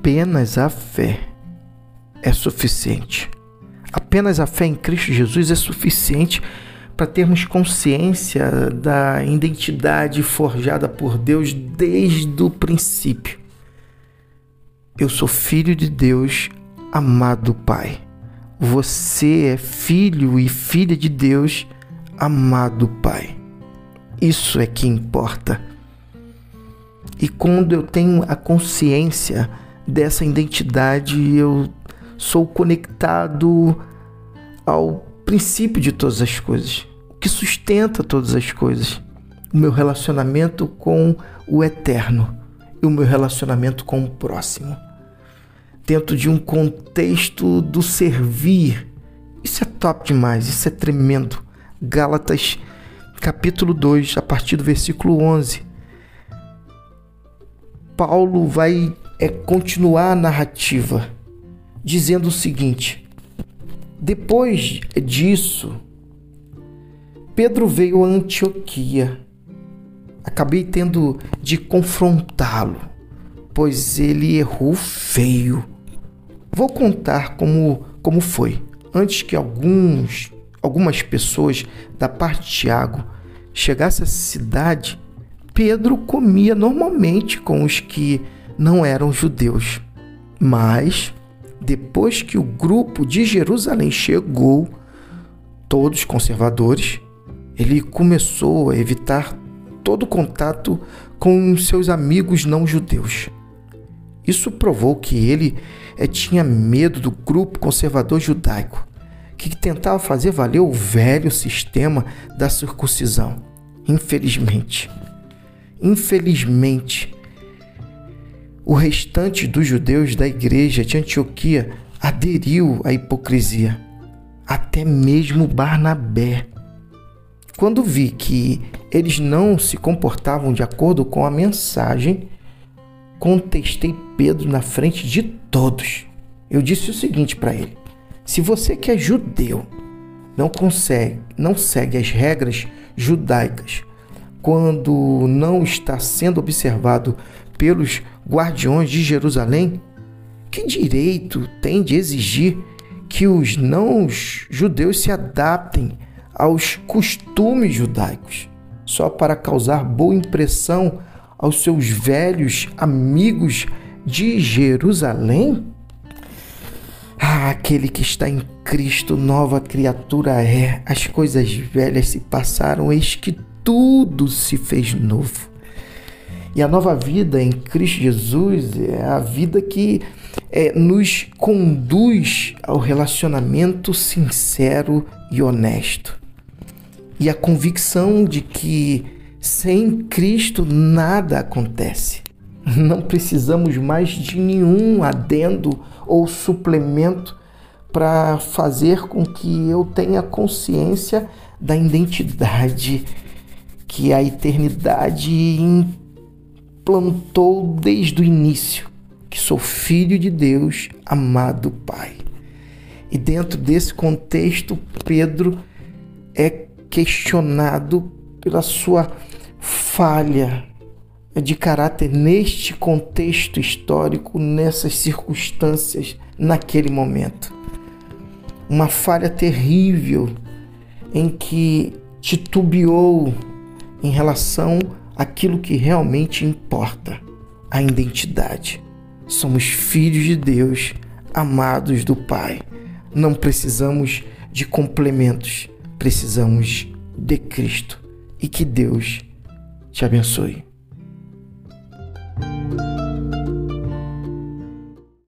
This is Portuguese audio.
apenas a fé é suficiente. Apenas a fé em Cristo Jesus é suficiente para termos consciência da identidade forjada por Deus desde o princípio. Eu sou filho de Deus, amado Pai. Você é filho e filha de Deus, amado Pai. Isso é que importa. E quando eu tenho a consciência dessa identidade, eu sou conectado ao princípio de todas as coisas, o que sustenta todas as coisas. O meu relacionamento com o eterno e o meu relacionamento com o próximo. Dentro de um contexto do servir. Isso é top demais, isso é tremendo. Gálatas capítulo 2, a partir do versículo 11. Paulo vai é, continuar a narrativa dizendo o seguinte: depois disso, Pedro veio a Antioquia. Acabei tendo de confrontá-lo, pois ele errou feio. Vou contar como, como foi. Antes que alguns, algumas pessoas da parte de Tiago chegassem à cidade, Pedro comia normalmente com os que não eram judeus. Mas depois que o grupo de Jerusalém chegou, todos conservadores, ele começou a evitar todo contato com seus amigos não judeus. Isso provou que ele é, tinha medo do grupo conservador judaico, que tentava fazer valer o velho sistema da circuncisão. Infelizmente, infelizmente, o restante dos judeus da igreja de Antioquia aderiu à hipocrisia, até mesmo Barnabé. Quando vi que eles não se comportavam de acordo com a mensagem, contestei Pedro na frente de todos. Eu disse o seguinte para ele: se você que é judeu não consegue, não segue as regras judaicas, quando não está sendo observado pelos guardiões de Jerusalém, que direito tem de exigir que os não judeus se adaptem aos costumes judaicos, só para causar boa impressão aos seus velhos amigos de Jerusalém? Ah, aquele que está em Cristo, nova criatura é. As coisas velhas se passaram, eis que tudo se fez novo. E a nova vida em Cristo Jesus é a vida que é, nos conduz ao relacionamento sincero e honesto. E a convicção de que sem Cristo nada acontece. Não precisamos mais de nenhum adendo ou suplemento para fazer com que eu tenha consciência da identidade que a eternidade plantou desde o início que sou filho de Deus, amado Pai. E dentro desse contexto, Pedro é questionado pela sua falha de caráter neste contexto histórico, nessas circunstâncias, naquele momento. Uma falha terrível em que titubeou em relação aquilo que realmente importa, a identidade. Somos filhos de Deus, amados do Pai. Não precisamos de complementos, precisamos de Cristo. E que Deus te abençoe.